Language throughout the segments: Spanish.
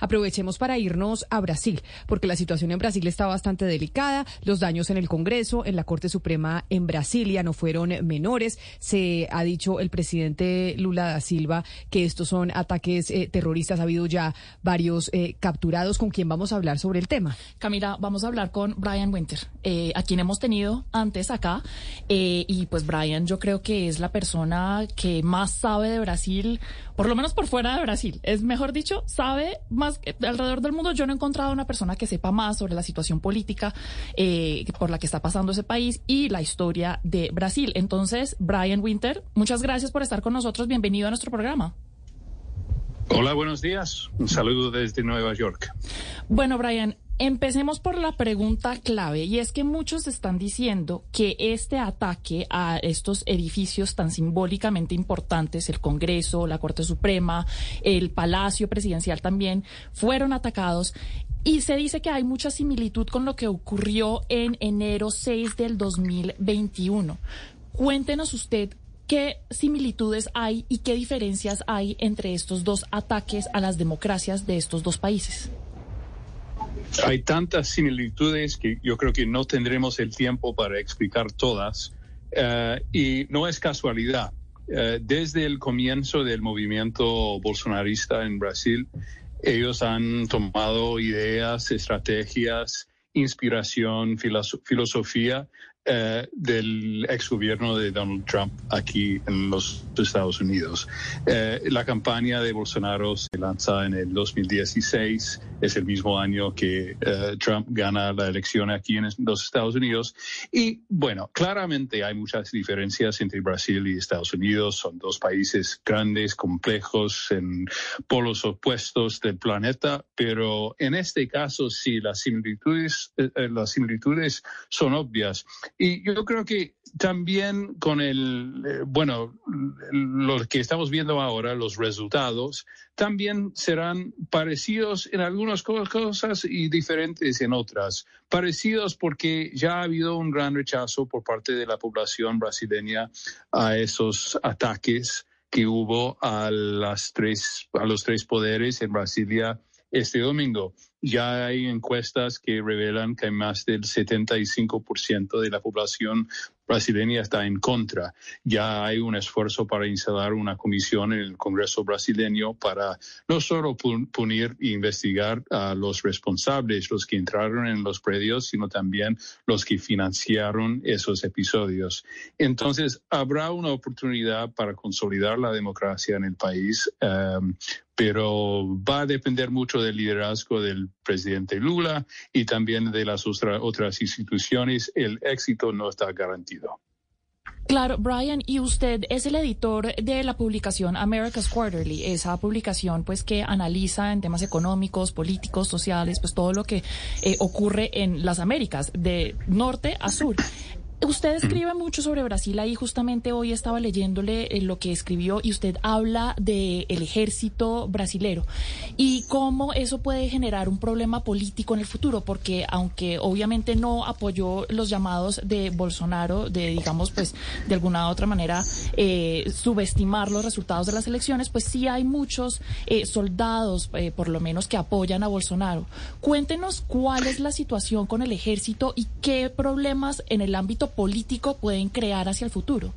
aprovechemos para irnos a Brasil, porque la situación en Brasil está bastante delicada. Los daños en el Congreso, en la Corte Suprema en Brasilia no fueron menores. Se ha dicho el presidente Lula da Silva que estos son ataques eh, terroristas. Ha habido ya varios eh, capturados. ¿Con quién vamos a hablar sobre el tema? Camila, vamos a hablar con Brian Winter, eh, a quien hemos tenido antes acá. y pues Brian, yo creo que es la persona que más sabe de Brasil, por lo menos por fuera de Brasil. Es mejor dicho, sabe más alrededor del mundo. Yo no he encontrado una persona que sepa más sobre la situación política por la que está pasando ese país y la historia de Brasil. Entonces, Brian Winter, muchas gracias por estar con nosotros. Bienvenido a nuestro programa. Hola, buenos días. Un saludo desde Nueva York. Bueno, Brian, empecemos por la pregunta clave y es que muchos están diciendo que este ataque a estos edificios tan simbólicamente importantes, el Congreso, la Corte Suprema, el Palacio Presidencial también, fueron atacados y se dice que hay mucha similitud con lo que ocurrió en enero 6 del 2021. Cuéntenos usted ¿Qué similitudes hay y qué diferencias hay entre estos dos ataques a las democracias de estos dos países? Hay tantas similitudes que yo creo que no tendremos el tiempo para explicar todas. Eh, y no es casualidad. Eh, desde el comienzo del movimiento bolsonarista en Brasil, ellos han tomado ideas, estrategias, inspiración, filosofía eh, del ex gobierno de Donald Trump aquí en los Estados Unidos. Eh, la campaña de Bolsonaro se lanza en el 2016, es el mismo año que eh, Trump gana la elección aquí en los Estados Unidos. Y bueno, claramente hay muchas diferencias entre Brasil y Estados Unidos. Son dos países grandes, complejos, en polos opuestos del planeta, pero en este caso sí, las similitudes, las similitudes son obvias. Y yo creo que también con el, eh, bueno, lo que estamos viendo ahora, los resultados, también serán parecidos en algunas cosas y diferentes en otras. Parecidos porque ya ha habido un gran rechazo por parte de la población brasileña a esos ataques que hubo a las tres, a los tres poderes en Brasilia este domingo. Ya hay encuestas que revelan que más del 75% de la población brasileña está en contra. Ya hay un esfuerzo para instalar una comisión en el Congreso brasileño para no solo punir e investigar a los responsables, los que entraron en los predios, sino también los que financiaron esos episodios. Entonces, habrá una oportunidad para consolidar la democracia en el país. Um, pero va a depender mucho del liderazgo del presidente Lula y también de las otras instituciones. El éxito no está Claro, Brian, y usted es el editor de la publicación America's Quarterly, esa publicación pues que analiza en temas económicos, políticos, sociales, pues todo lo que eh, ocurre en las Américas, de norte a sur. Usted escribe mucho sobre Brasil ahí, justamente hoy estaba leyéndole eh, lo que escribió y usted habla del el ejército brasilero y cómo eso puede generar un problema político en el futuro, porque aunque obviamente no apoyó los llamados de Bolsonaro de, digamos, pues de alguna u otra manera eh, subestimar los resultados de las elecciones, pues sí hay muchos eh, soldados, por lo menos, que apoyan a Bolsonaro. Cuéntenos cuál es la situación con el ejército y qué problemas en el ámbito político pueden crear hacia el futuro?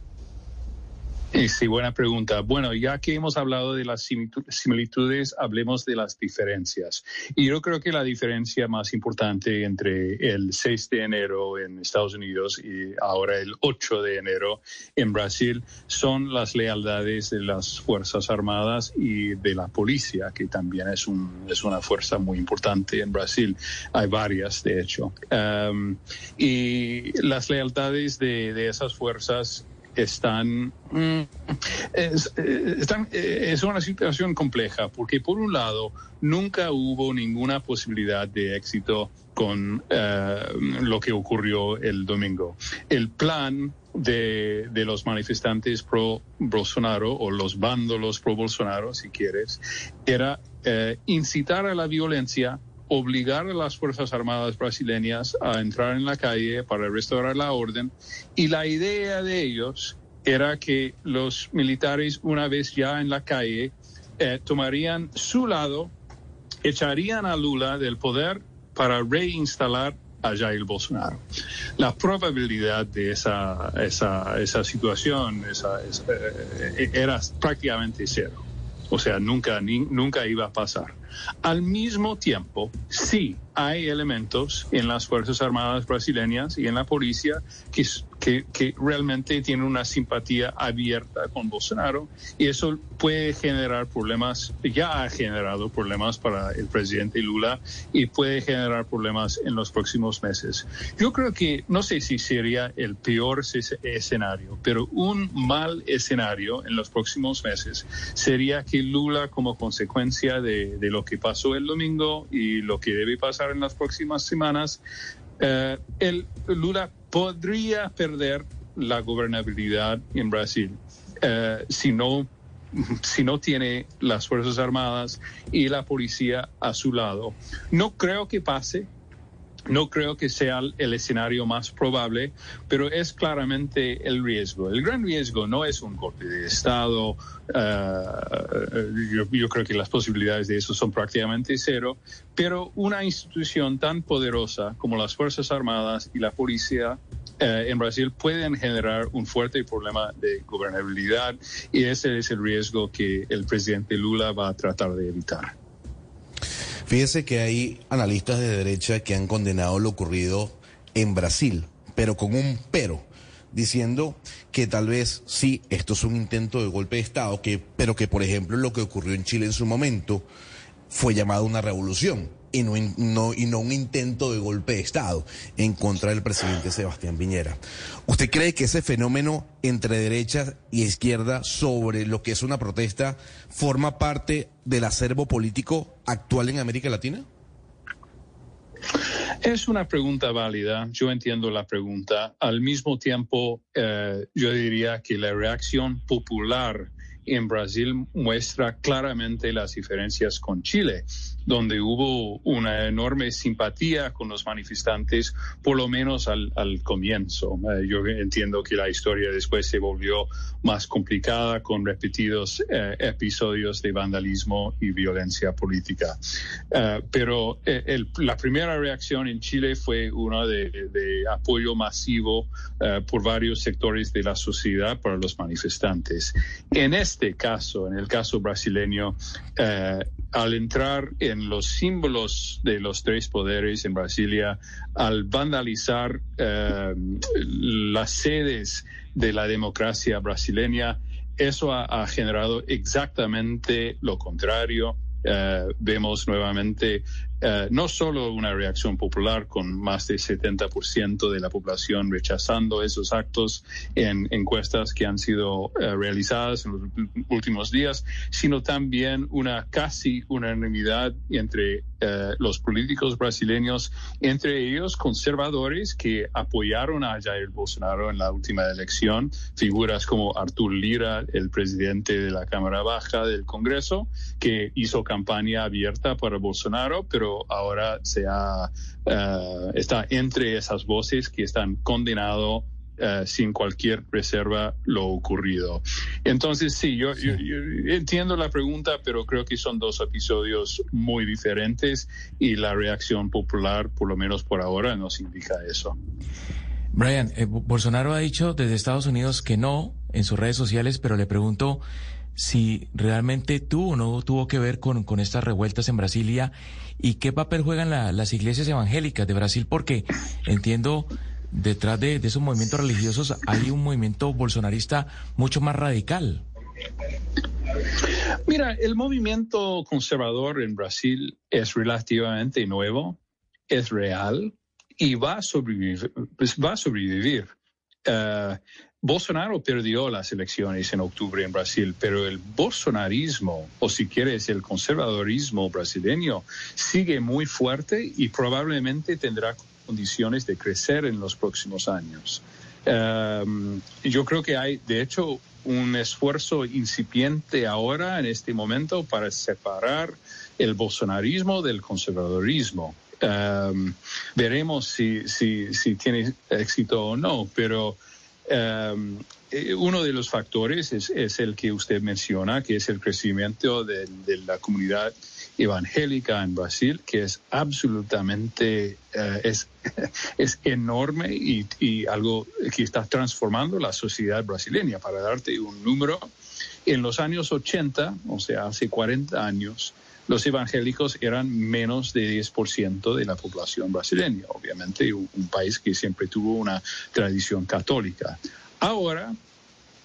Sí, buena pregunta. Bueno, ya que hemos hablado de las similitudes, hablemos de las diferencias. Y yo creo que la diferencia más importante entre el 6 de enero en Estados Unidos y ahora el 8 de enero en Brasil son las lealtades de las Fuerzas Armadas y de la policía, que también es, un, una fuerza muy importante en Brasil. Hay varias, de hecho. Um, y las lealtades de, de esas fuerzas están, mm, es, eh, eh, es una situación compleja porque por un lado nunca hubo ninguna posibilidad de éxito con eh, lo que ocurrió el domingo. El plan de, de, los manifestantes pro Bolsonaro o los vándalos pro Bolsonaro, si quieres, era incitar a la violencia obligar a las Fuerzas Armadas brasileñas a entrar en la calle para restaurar la orden y la idea de ellos era que los militares una vez ya en la calle eh, tomarían su lado echarían a Lula del poder para reinstalar a Jair Bolsonaro. La probabilidad de esa, esa, situación eh, era prácticamente cero. O sea, nunca, nunca iba a pasar. Al mismo tiempo, sí hay elementos en las Fuerzas Armadas brasileñas y en la policía que, que, realmente tienen una simpatía abierta con Bolsonaro y eso puede generar problemas, ya ha generado problemas para el presidente Lula y puede generar problemas en los próximos meses. Yo creo que no sé si sería el peor escenario, pero un mal escenario en los próximos meses sería que Lula como consecuencia de, de lo que pasó el domingo y lo que debe pasar en las próximas semanas, eh, el Lula podría perder la gobernabilidad en Brasil eh, si no si no tiene las Fuerzas Armadas y la policía a su lado. No creo que pase, no creo que sea el escenario más probable, pero es claramente el riesgo. El gran riesgo no es un golpe de Estado. Uh, yo, creo que las posibilidades de eso son prácticamente cero, pero una institución tan poderosa como las Fuerzas Armadas y la policía uh, en Brasil pueden generar un fuerte problema de gobernabilidad y ese es el riesgo que el presidente Lula va a tratar de evitar. Fíjese que hay analistas de derecha que han condenado lo ocurrido en Brasil, pero con un pero, diciendo que tal vez sí, esto es un intento de golpe de Estado, que, pero que por ejemplo lo que ocurrió en Chile en su momento fue llamado una revolución y no, un intento de golpe de Estado en contra del presidente Sebastián Piñera. ¿Usted cree que ese fenómeno entre derecha y izquierda sobre lo que es una protesta forma parte del acervo político actual en América Latina? Es una pregunta válida, yo entiendo la pregunta. Al mismo tiempo, eh, yo diría que la reacción popular en Brasil muestra claramente las diferencias con Chile donde hubo una enorme simpatía con los manifestantes, por lo menos al, comienzo. Eh, yo entiendo que la historia después se volvió más complicada con repetidos eh, episodios de vandalismo y violencia política. Eh, pero la primera reacción en Chile fue una de, de apoyo masivo por varios sectores de la sociedad para los manifestantes. En este caso, en el caso brasileño, al entrar en los símbolos de los tres poderes en Brasilia, al vandalizar eh, las sedes de la democracia brasileña, eso ha generado exactamente lo contrario. Eh, vemos nuevamente eh, no solo una reacción popular con más del 70% de la población rechazando esos actos en encuestas que han sido eh, realizadas en los últimos días, sino también una casi unanimidad entre los políticos brasileños, entre ellos conservadores que apoyaron a Jair Bolsonaro en la última elección, figuras como Artur Lira, el presidente de la Cámara Baja del Congreso, que hizo campaña abierta para Bolsonaro, pero ahora se eh, está entre esas voces que están condenado eh, sin cualquier reserva lo ocurrido. Entonces, sí, yo, entiendo la pregunta, pero creo que son dos episodios muy diferentes y la reacción popular, por lo menos por ahora, nos indica eso. Brian, eh, Bolsonaro ha dicho desde Estados Unidos que no en sus redes sociales, pero le pregunto si realmente tuvo o no tuvo que ver con, con estas revueltas en Brasilia y qué papel juegan las iglesias evangélicas de Brasil, porque entiendo detrás de, esos movimientos religiosos hay un movimiento bolsonarista mucho más radical. Mira, el movimiento conservador en Brasil es relativamente nuevo, es real y va a sobrevivir. Pues. Eh, Bolsonaro perdió las elecciones en octubre en Brasil, pero el bolsonarismo, o si quieres, el conservadorismo brasileño, sigue muy fuerte y probablemente tendrá condiciones de crecer en los próximos años. Em, yo creo que hay, de hecho, un esfuerzo incipiente ahora, en este momento, para separar el bolsonarismo del conservadorismo. Em, veremos si, tiene éxito o no, pero Um, uno de los factores es, el que usted menciona, que es el crecimiento de, la comunidad evangélica en Brasil que es absolutamente, eh, es, es enorme y, y algo que está transformando la sociedad brasileña. Para darte un número, en los años 80, o sea, hace 40 años, los evangélicos eran menos de 10% de la población brasileña, obviamente un, país que siempre tuvo una tradición católica. Ahora,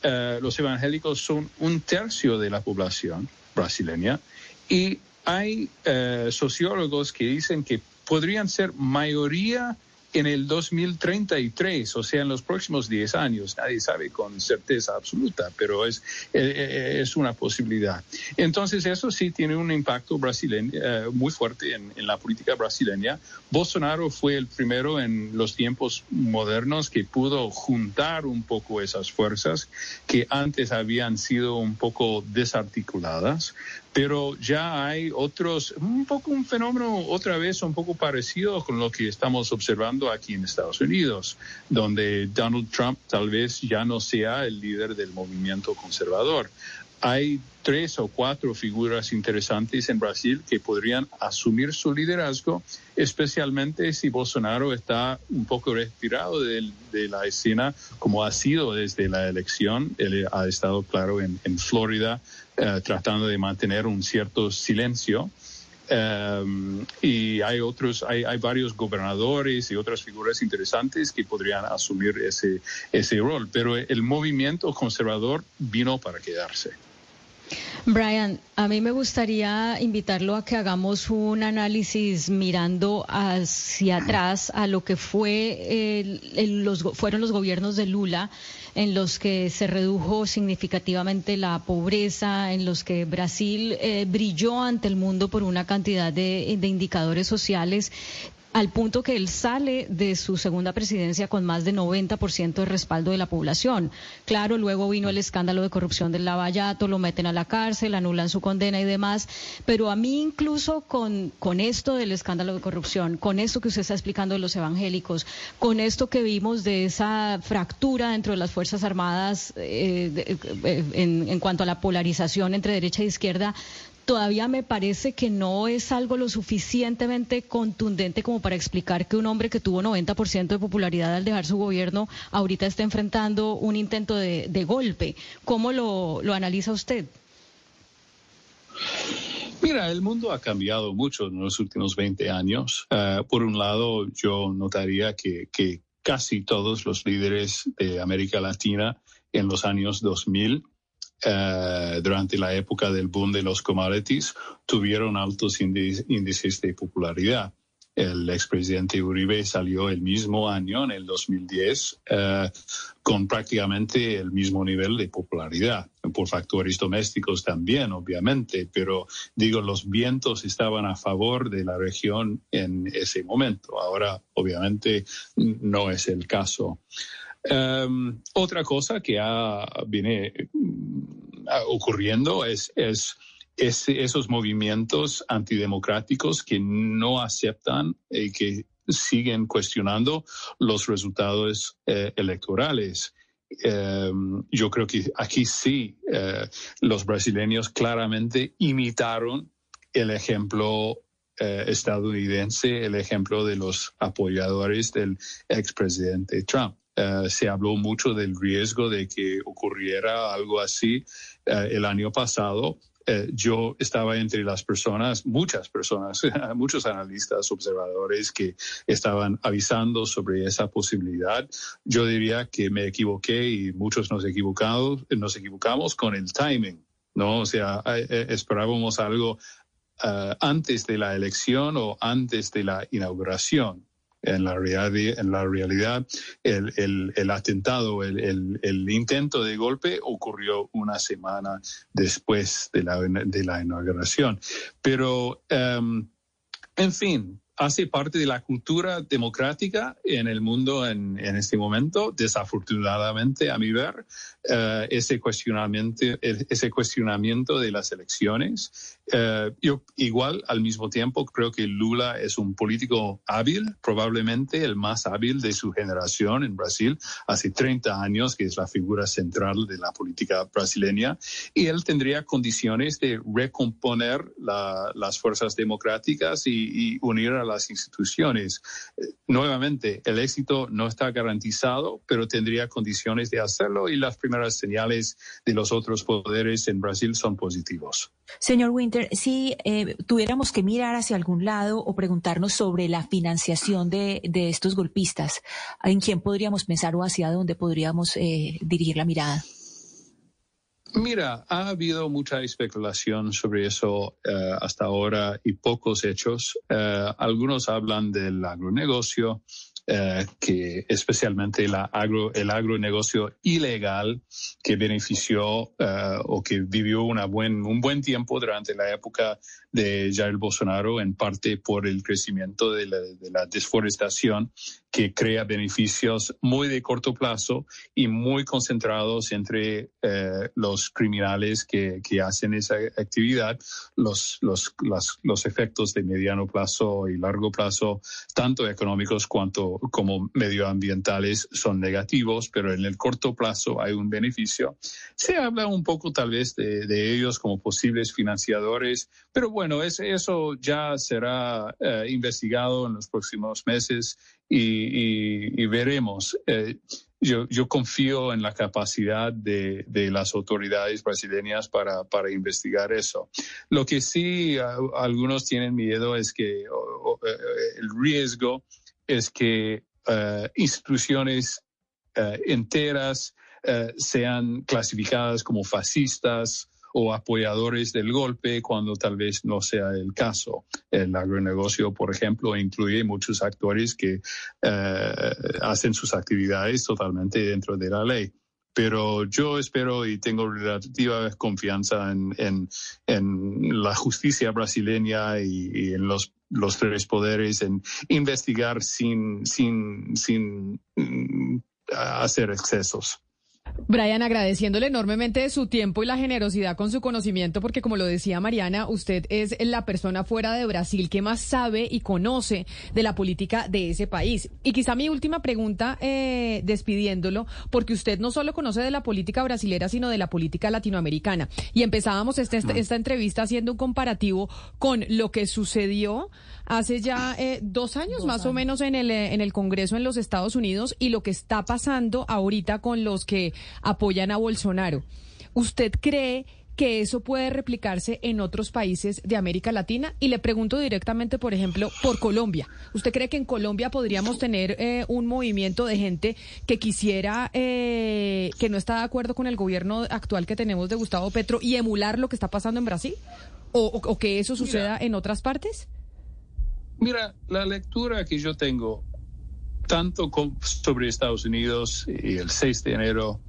eh, los evangélicos son un tercio de la población brasileña y hay eh, sociólogos que dicen que podrían ser mayoría en el 2033, o sea, en los próximos 10 años. Nadie sabe con certeza absoluta, pero es, eh, eh, es una posibilidad. Entonces, eso sí tiene un impacto brasileño, eh, muy fuerte en, en, la política brasileña. Bolsonaro fue el primero en los tiempos modernos que pudo juntar un poco esas fuerzas que antes habían sido un poco desarticuladas pero ya hay otros, un poco un fenómeno otra vez un poco parecido con lo que estamos observando aquí en Estados Unidos, donde Donald Trump tal vez ya no sea el líder del movimiento conservador hay tres o cuatro figuras interesantes en Brasil que podrían asumir su liderazgo, especialmente si Bolsonaro está un poco retirado de, la escena, como ha sido desde la elección. Él ha estado, claro, en, Florida, eh, tratando de mantener un cierto silencio. Um, y hay otros, hay, hay, varios gobernadores y otras figuras interesantes que podrían asumir ese, ese rol, pero el movimiento conservador vino para quedarse. Brian, a mí me gustaría invitarlo a que hagamos un análisis mirando hacia atrás a lo que fue los, fueron los gobiernos de Lula en los que se redujo significativamente la pobreza, en los que Brasil eh, brilló ante el mundo por una cantidad de indicadores sociales al punto que él sale de su segunda presidencia con más de 90% de respaldo de la población. Claro, luego vino el escándalo de corrupción del Lavallato, lo meten a la cárcel, anulan su condena y demás, pero a mí incluso con, con esto del escándalo de corrupción, con esto que usted está explicando de los evangélicos, con esto que vimos de esa fractura dentro de las Fuerzas Armadas eh, eh, en, en cuanto a la polarización entre derecha e izquierda, todavía me parece que no es algo lo suficientemente contundente como para explicar que un hombre que tuvo 90% de popularidad al dejar su gobierno ahorita está enfrentando un intento de, golpe. ¿Cómo lo, analiza usted? Mira, el mundo ha cambiado mucho en los últimos 20 años. Eh, por un lado, yo notaría que, que casi todos los líderes de América Latina en los años 2000 eh, durante la época del boom de los commodities tuvieron altos índices de popularidad. El expresidente Uribe salió el mismo año, en el 2010, eh, con prácticamente el mismo nivel de popularidad, por factores domésticos también, obviamente, pero digo, los vientos estaban a favor de la región en ese momento. Ahora, obviamente, no es el caso. Em, otra cosa que viene mm, ocurriendo es, es, esos movimientos antidemocráticos que no aceptan y que siguen cuestionando los resultados eh, electorales. Em, yo creo que aquí sí eh, los brasileños claramente imitaron el ejemplo eh, estadounidense, el ejemplo de los apoyadores del expresidente Trump. Eh, se habló mucho del riesgo de que ocurriera algo así eh, el año pasado. Eh, yo estaba entre las personas, muchas personas, muchos analistas, observadores que estaban avisando sobre esa posibilidad. Yo diría que me equivoqué y muchos nos equivocamos, nos equivocamos con el timing, ¿no? O sea, esperábamos algo antes de la elección o antes de la inauguración en la, realidad, en la realidad el, el, el atentado, el, el, intento de golpe ocurrió una semana después de la, de la inauguración. Pero, em, en fin, hace parte de la cultura democrática en el mundo en, este momento. Desafortunadamente, a mi ver, eh, ese, cuestionamiento, ese cuestionamiento de las elecciones. Eh, yo igual, al mismo tiempo, creo que Lula es un político hábil, probablemente el más hábil de su generación en Brasil, hace 30 años, que es la figura central de la política brasileña, y él tendría condiciones de recomponer las fuerzas democráticas y, y unir a las instituciones. Eh, nuevamente, el éxito no está garantizado, pero tendría condiciones de hacerlo y las primeras señales de los otros poderes en Brasil son positivos. Señor Winter, si eh, tuviéramos que mirar hacia algún lado o preguntarnos sobre la financiación de, estos golpistas, ¿en quién podríamos pensar o hacia dónde podríamos eh, dirigir la mirada? Mira, ha habido mucha especulación sobre eso eh, hasta ahora y pocos hechos. Eh, algunos hablan del agronegocio, eh, que especialmente la agro, el agronegocio ilegal que benefició o que vivió una buen, un buen tiempo durante la época de Jair Bolsonaro, en parte por el crecimiento de la, de desforestación que crea beneficios muy de corto plazo y muy concentrados entre eh, los criminales que, que, hacen esa actividad. Los, los, los efectos de mediano plazo y largo plazo, tanto económicos cuanto como medioambientales, son negativos, pero en el corto plazo hay un beneficio. Se habla un poco tal vez de, de ellos como posibles financiadores, pero bueno, es, eso ya será eh, investigado en los próximos meses y, veremos. Eh, yo, confío en la capacidad de, las autoridades brasileñas para, investigar eso. Lo que sí algunos tienen miedo es que eh, el riesgo es que instituciones enteras sean clasificadas como fascistas o apoyadores del golpe cuando tal vez no sea el caso. El agronegocio, por ejemplo, incluye muchos actores que eh, hacen sus actividades totalmente dentro de la ley pero yo espero y tengo relativa confianza en, en, la justicia brasileña y, en los, los, tres poderes en investigar sin, sin, sin mm, hacer excesos. Brian, agradeciéndole enormemente su tiempo y la generosidad con su conocimiento, porque como lo decía Mariana, usted es la persona fuera de Brasil que más sabe y conoce de la política de ese país. Y quizá mi última pregunta, eh, despidiéndolo, porque usted no solo conoce de la política brasilera, sino de la política latinoamericana. Y empezábamos este, este, esta entrevista haciendo un comparativo con lo que sucedió hace ya eh, dos años más o menos en el, eh, en el Congreso en los Estados Unidos y lo que está pasando ahorita con los que apoyan a Bolsonaro. ¿Usted cree que eso puede replicarse en otros países de América Latina? Y le pregunto directamente, por ejemplo, por Colombia. ¿Usted cree que en Colombia podríamos tener eh, un movimiento de gente que quisiera, que no está de acuerdo con el gobierno actual que tenemos de Gustavo Petro y emular lo que está pasando en Brasil? ¿O, que eso suceda en otras partes? Mira, la lectura que yo tengo, tanto sobre Estados Unidos y el 6 de enero,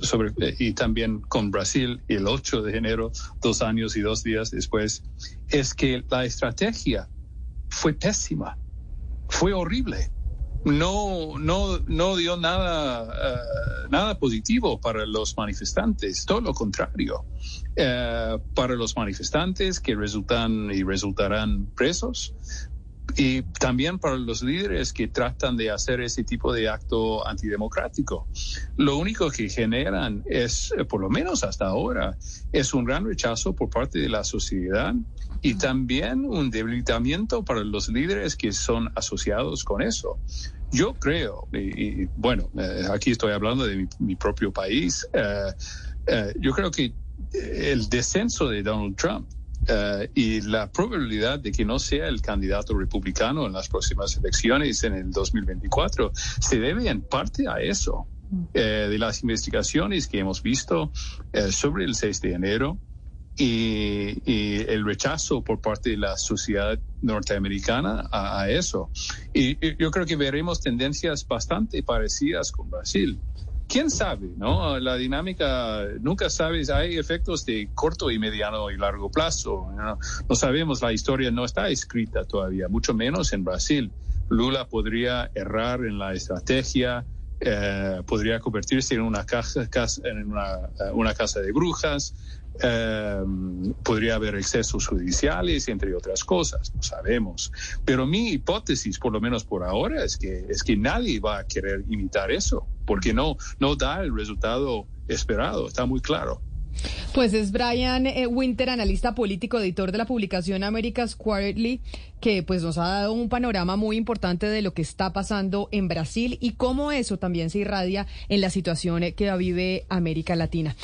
sobre, y también con Brasil el 8 de enero, dos años y dos días después, es que la estrategia fue pésima, fue horrible. No, no, no dio nada, uh, nada positivo para los manifestantes, todo lo contrario. Uh, para los manifestantes que resultan y resultarán presos, y también para los líderes que tratan de hacer ese tipo de acto antidemocrático. Lo único que generan es, eh, por lo menos hasta ahora, es un gran rechazo por parte de la sociedad y también un debilitamiento para los líderes que son asociados con eso. Yo creo, y, bueno, eh, aquí estoy hablando de mi, propio país, eh, yo creo que el descenso de Donald Trump eh, y la probabilidad de que no sea el candidato republicano en las próximas elecciones en el 2024 se debe en parte a eso, eh, de las investigaciones que hemos visto eh, sobre el 6 de enero y, el rechazo por parte de la sociedad norteamericana a, eso. Y yo creo que veremos tendencias bastante parecidas con Brasil. Quién sabe, ¿no? La dinámica, nunca sabes, hay efectos de corto y mediano y largo plazo. No, no sabemos, la historia no está escrita todavía, mucho menos en Brasil. Lula podría errar en la estrategia, eh, podría convertirse en una casa, en eh, una, casa de brujas, eh, podría haber excesos judiciales, entre otras cosas, no sabemos. Pero mi hipótesis, por lo menos por ahora, es que, es que nadie va a querer imitar eso, porque no, no da el resultado esperado, está muy claro. Pues es Brian eh, Winter, analista político, editor de la publicación America's Quarterly, que pues nos ha dado un panorama muy importante de lo que está pasando en Brasil y cómo eso también se irradia en la situación que vive América Latina.